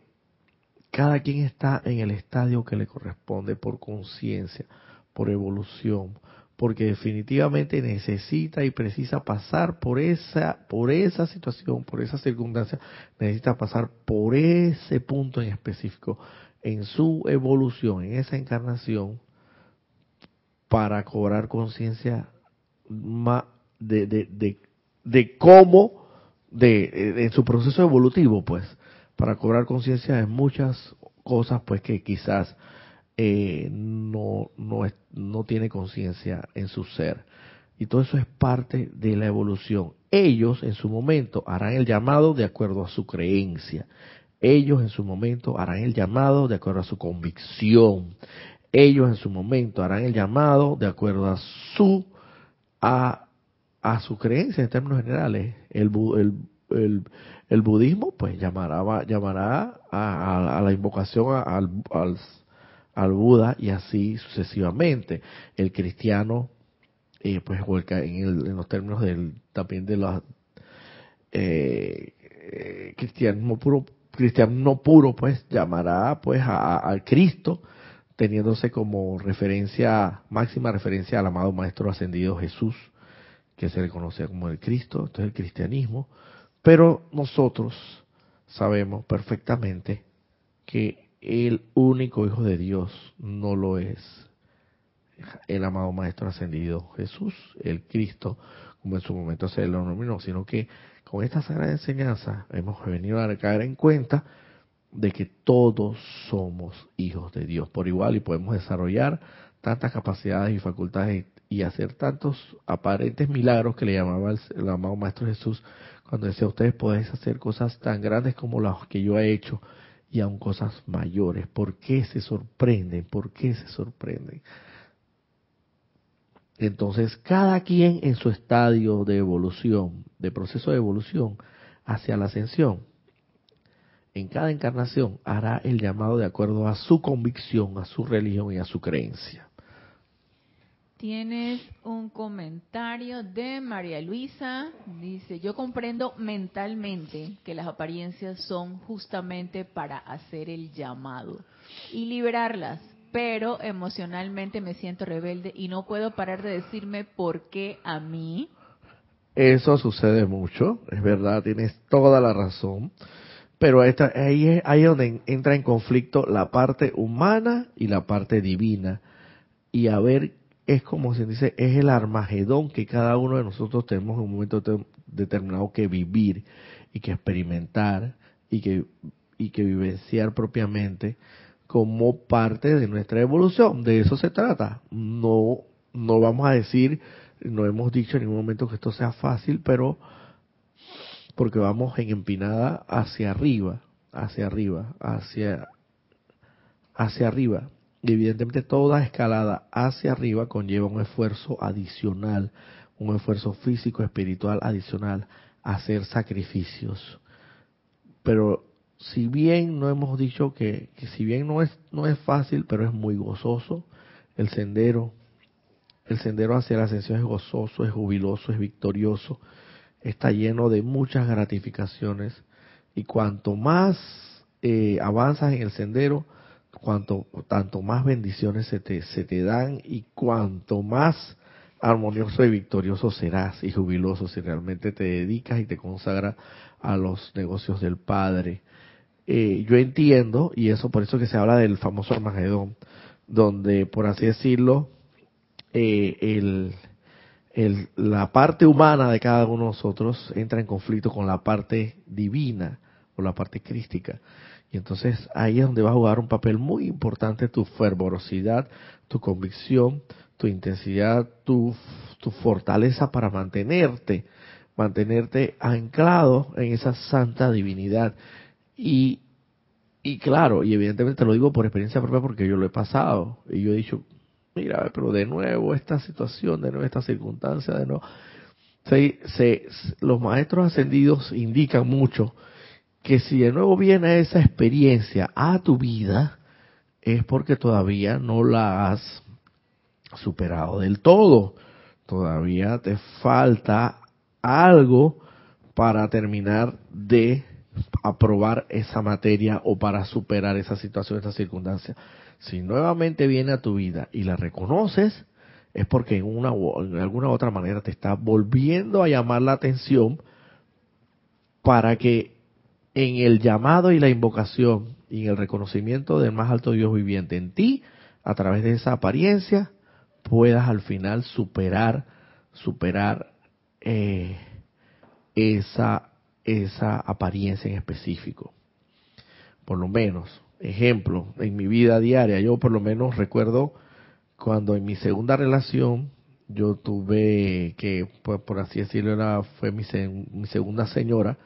cada quien está en el estadio que le corresponde por conciencia, por evolución, porque definitivamente necesita y precisa pasar por esa, por esa situación, por esa circunstancia, necesita pasar por ese punto en específico en su evolución, en esa encarnación, para cobrar conciencia más de, de, de, de cómo, de, en su proceso evolutivo, pues, para cobrar conciencia de muchas cosas, pues, que quizás eh, no, no, no tiene conciencia en su ser. Y todo eso es parte de la evolución. Ellos en su momento harán el llamado de acuerdo a su creencia. Ellos en su momento harán el llamado de acuerdo a su convicción. Ellos en su momento harán el llamado de acuerdo a su a a su creencia en términos generales. El, el, el, budismo pues llamará, llamará a, la invocación al, al, Buda y así sucesivamente. El cristiano eh, pues en, en, los términos del también de los eh, eh, cristianismo puro cristiano puro pues llamará pues al Cristo teniéndose como referencia máxima referencia al amado maestro ascendido Jesús que se le conocía como el Cristo, esto es el cristianismo, pero nosotros sabemos perfectamente que el único Hijo de Dios no lo es el amado Maestro Ascendido Jesús, el Cristo, como en su momento se lo denominó, sino que con esta sagrada enseñanza hemos venido a caer en cuenta de que todos somos hijos de Dios. Por igual y podemos desarrollar tantas capacidades y facultades y hacer tantos aparentes milagros que le llamaba el, amado Maestro Jesús cuando decía, ustedes podéis hacer cosas tan grandes como las que yo he hecho y aún cosas mayores. ¿Por qué se sorprenden? ¿Por qué se sorprenden? Entonces, cada quien en su estadio de evolución, de proceso de evolución hacia la ascensión, en cada encarnación hará el llamado de acuerdo a su convicción, a su religión y a su creencia. Tienes un comentario de María Luisa. Dice, yo comprendo mentalmente que las apariencias son justamente para hacer el llamado y liberarlas, pero emocionalmente me siento rebelde y no puedo parar de decirme por qué a mí. Eso sucede mucho, es verdad, tienes toda la razón. Pero ahí es ahí donde entra en conflicto la parte humana y la parte divina. Y a ver es como se dice, es el armagedón que cada uno de nosotros tenemos en un momento determinado que vivir y que experimentar y que, y que vivenciar propiamente como parte de nuestra evolución. De eso se trata. No, no vamos a decir, no hemos dicho en ningún momento que esto sea fácil, pero porque vamos en empinada hacia arriba, hacia arriba, hacia, hacia arriba. Y evidentemente toda escalada hacia arriba conlleva un esfuerzo adicional, un esfuerzo físico, espiritual adicional, hacer sacrificios. Pero si bien no hemos dicho que, si bien no es no es fácil, pero es muy gozoso el sendero, el sendero hacia la ascensión es gozoso, es jubiloso, es victorioso, está lleno de muchas gratificaciones y cuanto más eh, avanzas en el sendero, cuanto tanto más bendiciones se te, se te dan y cuanto más armonioso y victorioso serás y jubiloso si realmente te dedicas y te consagras a los negocios del Padre. Eh, yo entiendo, y eso por eso que se habla del famoso Armagedón, donde, por así decirlo, eh, el, el, la parte humana de cada uno de nosotros entra en conflicto con la parte divina o la parte crística. Y entonces ahí es donde va a jugar un papel muy importante tu fervorosidad, tu convicción, tu intensidad, tu, tu fortaleza para mantenerte, mantenerte anclado en esa santa divinidad. Y, y claro, y evidentemente te lo digo por experiencia propia porque yo lo he pasado. Y yo he dicho, mira, pero de nuevo esta situación, de nuevo esta circunstancia, de nuevo. Se, los maestros ascendidos indican mucho que si de nuevo viene esa experiencia a tu vida, es porque todavía no la has superado del todo. Todavía te falta algo para terminar de aprobar esa materia o para superar esa situación, esa circunstancia. Si nuevamente viene a tu vida y la reconoces, es porque en una en alguna otra manera te está volviendo a llamar la atención para que en el llamado y la invocación y en el reconocimiento del más alto Dios viviente en ti, a través de esa apariencia, puedas al final superar, superar eh, esa, esa apariencia en específico. Por lo menos, ejemplo, en mi vida diaria, yo por lo menos recuerdo cuando en mi segunda relación yo tuve que, pues, por así decirlo, era, fue mi, mi segunda señora,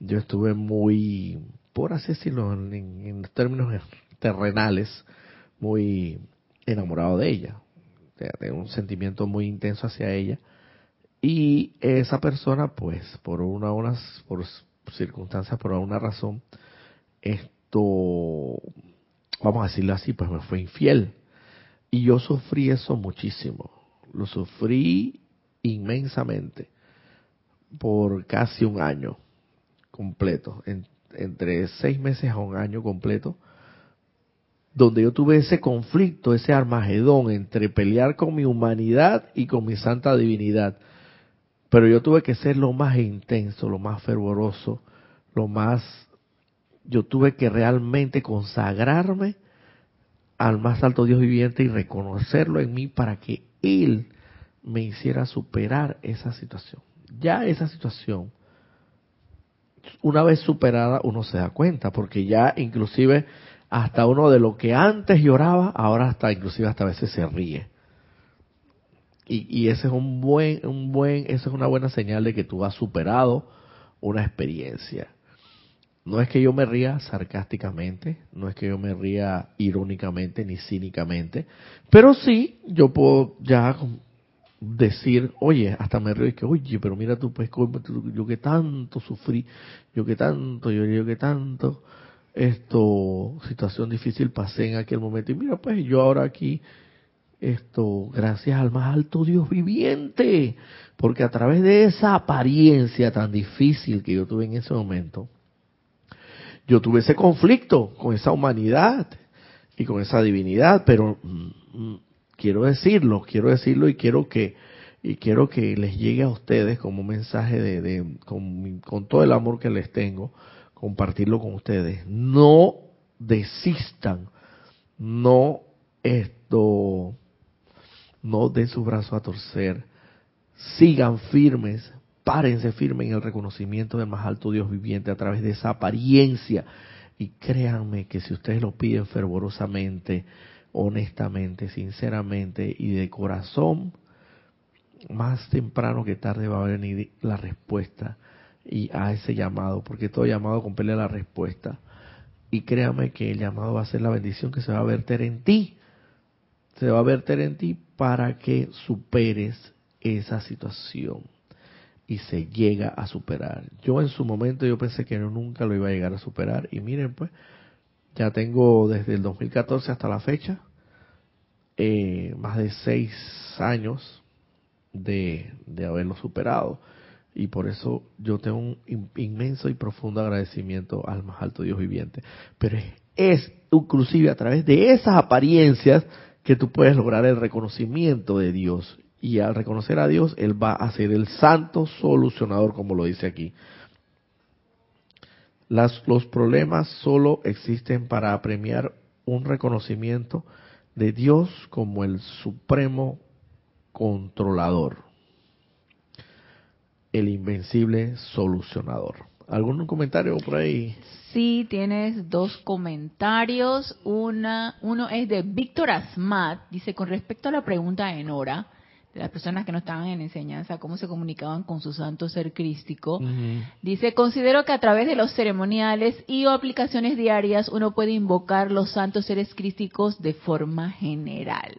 yo estuve muy, por así decirlo, en, términos terrenales, muy enamorado de ella. Tengo un sentimiento muy intenso hacia ella. Y esa persona, pues, por una, unas, por circunstancias, por alguna razón, esto, vamos a decirlo así, pues me fue infiel. Y yo sufrí eso muchísimo. Lo sufrí inmensamente por casi un año completo, entre seis meses a un año completo, donde yo tuve ese conflicto, ese armagedón entre pelear con mi humanidad y con mi santa divinidad. Pero yo tuve que ser lo más intenso, lo más fervoroso, lo más... Yo tuve que realmente consagrarme al más alto Dios viviente y reconocerlo en mí para que Él me hiciera superar esa situación. Ya esa situación una vez superada uno se da cuenta, porque ya inclusive hasta uno de lo que antes lloraba, ahora hasta inclusive hasta a veces se ríe. Y, y ese es un buen, un buen, esa es una buena señal de que tú has superado una experiencia. No es que yo me ría sarcásticamente, no es que yo me ría irónicamente ni cínicamente, pero sí yo puedo ya decir, oye, hasta me río y que, oye, pero mira tú, pues, yo que tanto sufrí, yo que tanto yo yo que tanto, esto, situación difícil pasé en aquel momento. Y mira, pues, yo ahora aquí, esto, gracias al más alto Dios viviente, porque a través de esa apariencia tan difícil que yo tuve en ese momento, yo tuve ese conflicto con esa humanidad y con esa divinidad, pero mm, mm, quiero decirlo, quiero decirlo y quiero que y quiero que les llegue a ustedes como un mensaje de, de con, todo el amor que les tengo, compartirlo con ustedes. No desistan, no esto, no den su brazo a torcer, sigan firmes, párense firmes en el reconocimiento del más alto Dios viviente a través de esa apariencia. Y créanme que si ustedes lo piden fervorosamente, honestamente, sinceramente y de corazón, más temprano que tarde va a venir la respuesta y a ese llamado, porque todo llamado compele la respuesta. Y créame que el llamado va a ser la bendición que se va a verter en ti. Se va a verter en ti para que superes esa situación y se llega a superar. Yo en su momento yo pensé que nunca lo iba a llegar a superar y miren pues, ya tengo desde el 2014 hasta la fecha eh, más de seis años de, de haberlo superado y por eso yo tengo un inmenso y profundo agradecimiento al más alto Dios viviente. Pero es, inclusive a través de esas apariencias que tú puedes lograr el reconocimiento de Dios. Y al reconocer a Dios, Él va a ser el santo solucionador, como lo dice aquí. Los problemas solo existen para apremiar un reconocimiento de Dios como el supremo controlador el invencible solucionador. ¿Algún comentario por ahí? Sí, tienes dos comentarios. Una, uno es de Víctor Asmat. Dice, con respecto a la pregunta de Nora, de las personas que no estaban en enseñanza, cómo se comunicaban con su santo ser crístico, dice, considero que a través de los ceremoniales y o aplicaciones diarias uno puede invocar los santos seres crísticos de forma general.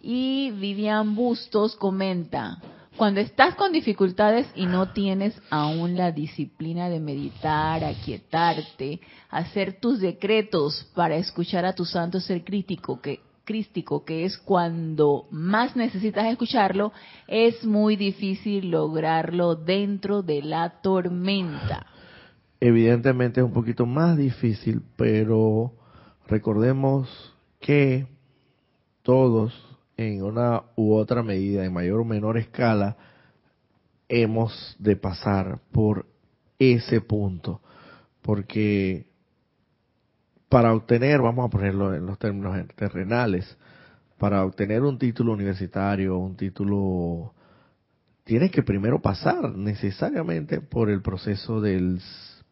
Y Vivian Bustos comenta, cuando estás con dificultades y no tienes aún la disciplina de meditar, aquietarte, hacer tus decretos para escuchar a tu santo ser crítico, que, crístico, que es cuando más necesitas escucharlo, es muy difícil lograrlo dentro de la tormenta. Evidentemente es un poquito más difícil, pero recordemos que todos en una u otra medida, en mayor o menor escala, hemos de pasar por ese punto. Porque para obtener, vamos a ponerlo en los términos terrenales, para obtener un título universitario, un título, tienes que primero pasar necesariamente por el proceso del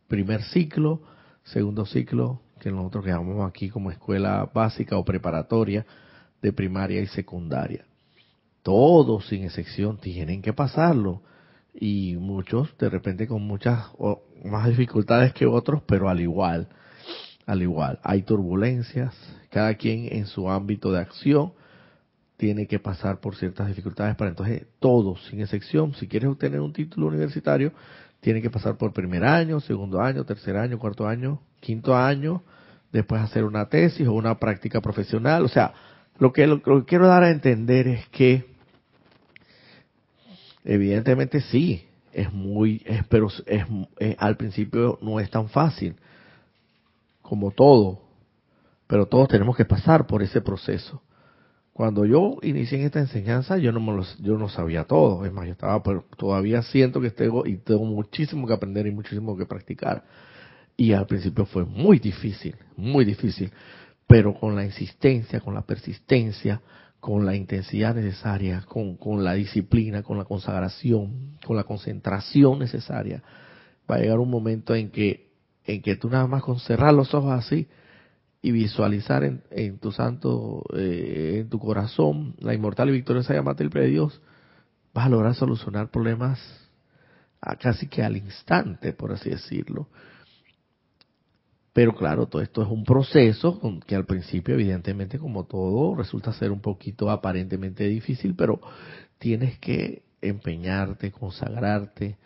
primer ciclo, segundo ciclo, que nosotros llamamos aquí como escuela básica o preparatoria, de primaria y secundaria. Todos, sin excepción, tienen que pasarlo. Y muchos, de repente, con muchas más dificultades que otros, pero al igual. Al igual, hay turbulencias, cada quien en su ámbito de acción tiene que pasar por ciertas dificultades para entonces todos, sin excepción, si quieres obtener un título universitario, tiene que pasar por primer año, segundo año, tercer año, cuarto año, quinto año, después hacer una tesis o una práctica profesional, o sea, lo que, lo, que quiero dar a entender es que, evidentemente sí, es muy, pero es, al principio no es tan fácil como todo, pero todos tenemos que pasar por ese proceso. Cuando yo inicié en esta enseñanza, yo no me yo no sabía todo, es más, yo estaba, pero todavía siento que tengo y tengo muchísimo que aprender y muchísimo que practicar. Y al principio fue muy difícil, muy difícil pero con la insistencia, con la persistencia, con la intensidad necesaria, con, con, la disciplina, con la consagración, con la concentración necesaria, va a llegar un momento en que, en que tú nada más con cerrar los ojos así y visualizar en, en tu santo, eh, en tu corazón, la inmortal y victoriosa llama triple de Dios, vas a lograr solucionar problemas a casi que al instante, por así decirlo. Pero claro, todo esto es un proceso que al principio, evidentemente, como todo, resulta ser un poquito aparentemente difícil, pero tienes que empeñarte, consagrarte,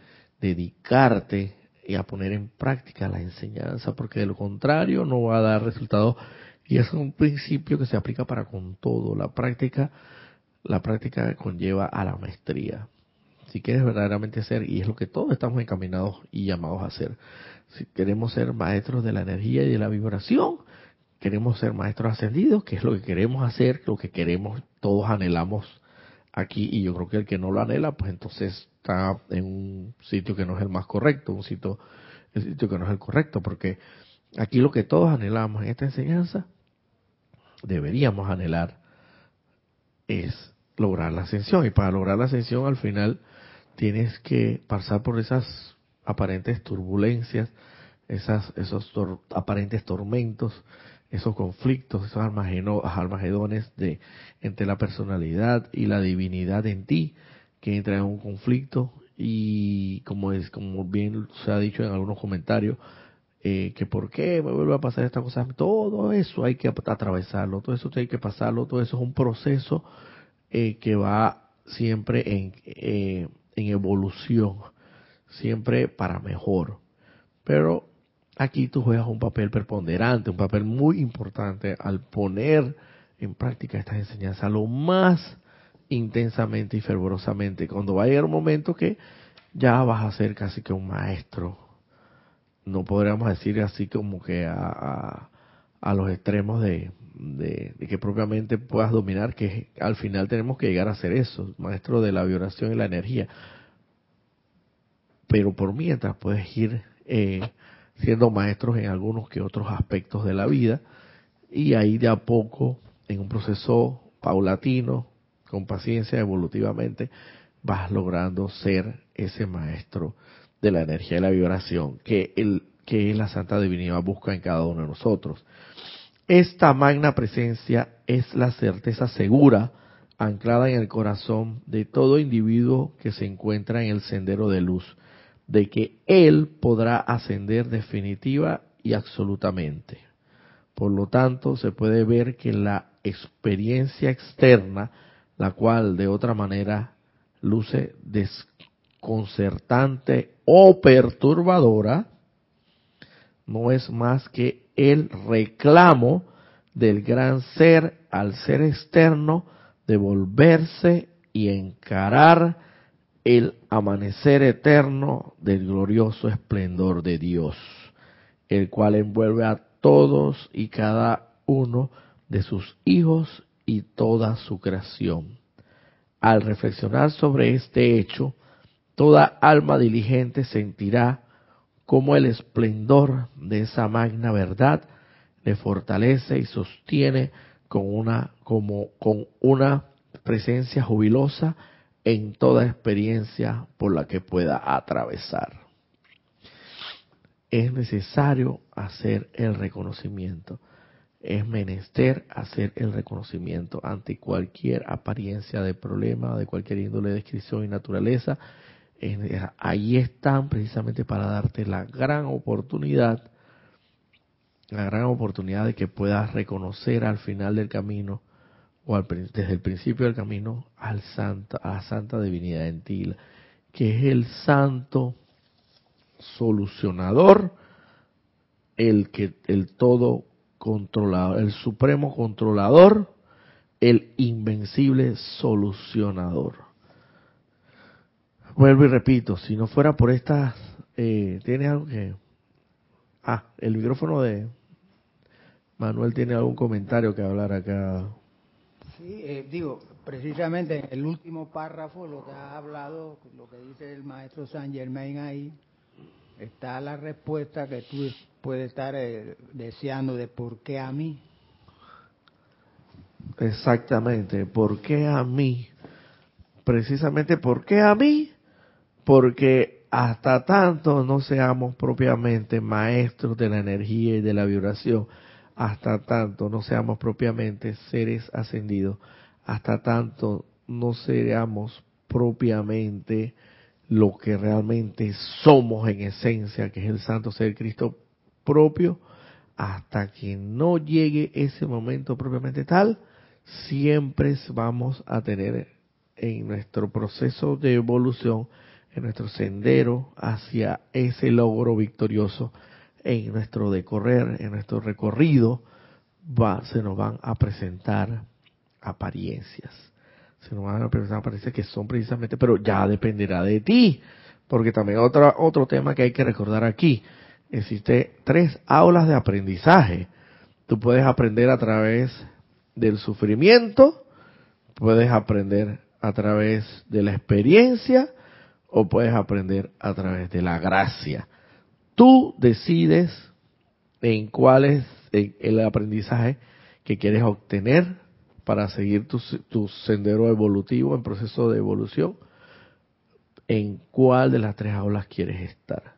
dedicarte y a poner en práctica la enseñanza, porque de lo contrario no va a dar resultados. Y es un principio que se aplica para con todo. La práctica, la práctica conlleva a la maestría. Si quieres verdaderamente ser, y es lo que todos estamos encaminados y llamados a hacer, si queremos ser maestros de la energía y de la vibración, queremos ser maestros ascendidos, que es lo que queremos hacer, lo que queremos, todos anhelamos aquí, y yo creo que el que no lo anhela, pues entonces está en un sitio que no es el más correcto, un sitio, el sitio que no es el correcto, porque aquí lo que todos anhelamos en esta enseñanza, deberíamos anhelar, es lograr la ascensión. Y para lograr la ascensión al final tienes que pasar por esas aparentes turbulencias, esas, esos aparentes tormentos, esos conflictos, esos armagedones de, entre la personalidad y la divinidad en ti, que entra en un conflicto y como es como bien se ha dicho en algunos comentarios, eh, que por qué me vuelve a pasar esta cosa, todo eso hay que atravesarlo, todo eso hay que pasarlo, todo eso es un proceso eh, que va siempre en, eh, en evolución, siempre para mejor. Pero aquí tú juegas un papel preponderante, un papel muy importante al poner en práctica estas enseñanzas lo más intensamente y fervorosamente. Cuando va a llegar un momento que ya vas a ser casi que un maestro. No podríamos decir así como que a, a, los extremos de, de, que propiamente puedas dominar, que al final tenemos que llegar a ser eso, maestro de la vibración y la energía. Pero por mientras puedes ir eh, siendo maestros en algunos que otros aspectos de la vida y ahí de a poco, en un proceso paulatino, con paciencia, evolutivamente, vas logrando ser ese maestro de la energía y la vibración que, el, que la Santa Divinidad busca en cada uno de nosotros. Esta magna presencia es la certeza segura anclada en el corazón de todo individuo que se encuentra en el sendero de luz, de que Él podrá ascender definitiva y absolutamente. Por lo tanto, se puede ver que la experiencia externa, la cual de otra manera luce desconcertante o perturbadora, no es más que el reclamo del gran ser al ser externo de volverse y encarar el amanecer eterno del glorioso esplendor de Dios, el cual envuelve a todos y cada uno de sus hijos y toda su creación. Al reflexionar sobre este hecho, toda alma diligente sentirá cómo el esplendor de esa magna verdad le fortalece y sostiene con una como con una presencia jubilosa en toda experiencia por la que pueda atravesar. Es necesario hacer el reconocimiento es menester hacer el reconocimiento ante cualquier apariencia de problema, de cualquier índole, descripción y naturaleza. Ahí están precisamente para darte la gran oportunidad, la gran oportunidad de que puedas reconocer al final del camino o desde el principio del camino al santa, a la santa divinidad en ti, que es el santo solucionador, el que el todo controlador, el supremo controlador, el invencible solucionador. Vuelvo y repito, si no fuera por esta, eh, ¿tiene algo que...? Ah, el micrófono de Manuel tiene algún comentario que hablar acá. Sí, eh, digo, precisamente en el último párrafo, lo que ha hablado, lo que dice el maestro Saint Germain ahí, está la respuesta que tú puedes estar eh, deseando de por qué a mí. Exactamente, ¿por qué a mí? Precisamente, ¿por qué a mí? Porque hasta tanto no seamos propiamente maestros de la energía y de la vibración, hasta tanto no seamos propiamente seres ascendidos, hasta tanto no seamos propiamente lo que realmente somos en esencia, que es el santo ser Cristo propio, hasta que no llegue ese momento propiamente tal, siempre vamos a tener en nuestro proceso de evolución, en nuestro sendero hacia ese logro victorioso, en nuestro decorrer, en nuestro recorrido, se nos van a presentar apariencias se nos van a presentar, parece que son precisamente, pero ya dependerá de ti, porque también otro, otro tema que hay que recordar aquí, existe tres aulas de aprendizaje. Tú puedes aprender a través del sufrimiento, puedes aprender a través de la experiencia o puedes aprender a través de la gracia. Tú decides en cuál es el aprendizaje que quieres obtener para seguir tu, tu sendero evolutivo en proceso de evolución, en cuál de las tres aulas quieres estar.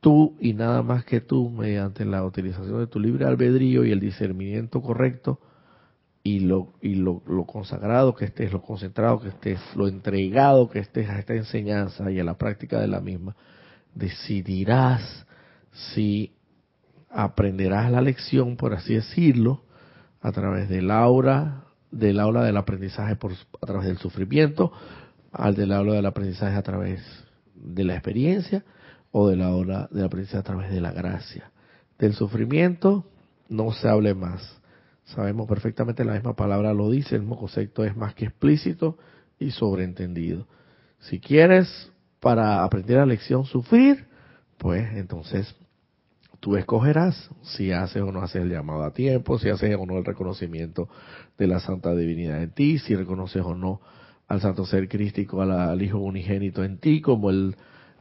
Tú y nada más que tú, mediante la utilización de tu libre albedrío y el discernimiento correcto, y lo, y lo, lo, consagrado que estés, lo concentrado que estés, lo entregado que estés a esta enseñanza y a la práctica de la misma, decidirás si aprenderás la lección, por así decirlo, a través del aura, del aula del aprendizaje por, a través del sufrimiento, al del aula del aprendizaje a través de la experiencia, o del aula del aprendizaje a través de la gracia. Del sufrimiento no se hable más. Sabemos perfectamente la misma palabra lo dice, el mismo concepto es más que explícito y sobreentendido. Si quieres para aprender la lección sufrir, pues entonces tú escogerás si haces o no haces el llamado a tiempo, si haces o no el reconocimiento de la santa divinidad en ti, si reconoces o no al santo ser crístico, al, Hijo unigénito en ti, como el,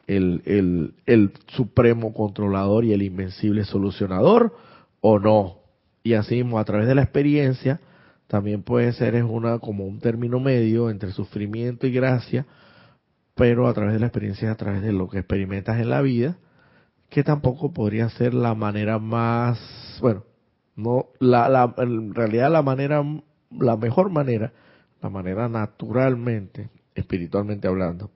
el, el, el supremo controlador y el invencible solucionador, o no. Y así mismo a través de la experiencia, también puede ser es una como un término medio entre sufrimiento y gracia, pero a través de la experiencia, a través de lo que experimentas en la vida, que tampoco podría ser la manera más, bueno, no, la, en realidad la manera, la mejor manera, la manera naturalmente, espiritualmente hablando,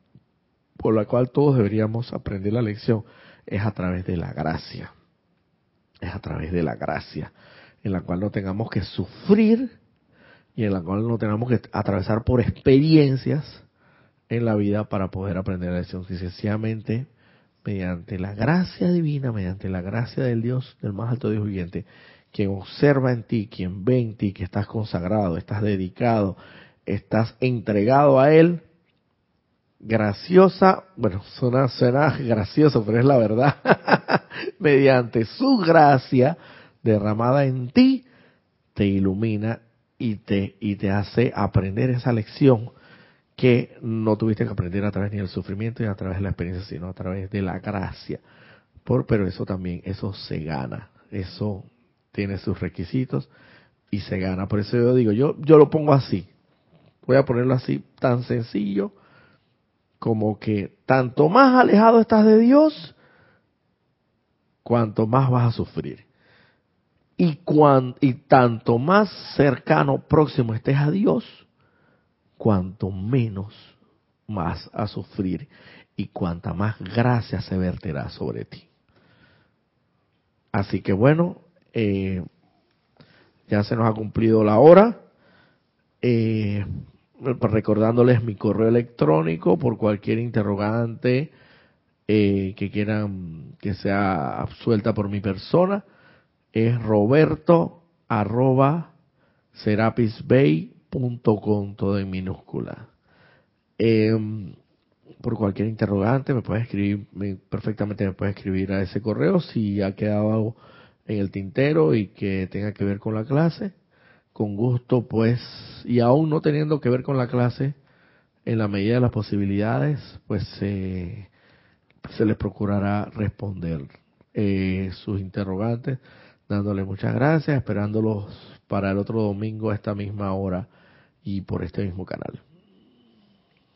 por la cual todos deberíamos aprender la lección, es a través de la gracia. Es a través de la gracia, en la cual no tengamos que sufrir y en la cual no tengamos que atravesar por experiencias en la vida para poder aprender la lección. Si sencillamente mediante la gracia divina, mediante la gracia del Dios, del más alto Dios viviente, quien observa en ti, quien ve en ti que estás consagrado, estás dedicado, estás entregado a Él, graciosa, bueno, suena, suena gracioso, pero es la verdad, mediante su gracia derramada en ti, te ilumina y te, y te hace aprender esa lección que no tuviste que aprender a través ni del sufrimiento ni a través de la experiencia, sino a través de la gracia. Por, pero eso también, eso se gana, eso tiene sus requisitos y se gana. Por eso yo digo, yo, yo lo pongo así, voy a ponerlo así, tan sencillo como que tanto más alejado estás de Dios, cuanto más vas a sufrir. Y, y tanto más cercano, próximo estés a Dios, cuanto menos más a sufrir y cuanta más gracia se verterá sobre ti. Así que bueno, eh, ya se nos ha cumplido la hora. Eh, recordándoles mi correo electrónico por cualquier interrogante eh, que quieran que sea absuelta por mi persona. Es roberto arroba com todo en minúscula. Em, por cualquier interrogante me puedes escribir, perfectamente me puedes escribir a ese correo si ha quedado en el tintero y que tenga que ver con la clase. Con gusto, pues, y aún no teniendo que ver con la clase, en la medida de las posibilidades, pues se les procurará responder eh, sus interrogantes, dándole muchas gracias, esperándolos para el otro domingo a esta misma hora y por este mismo canal.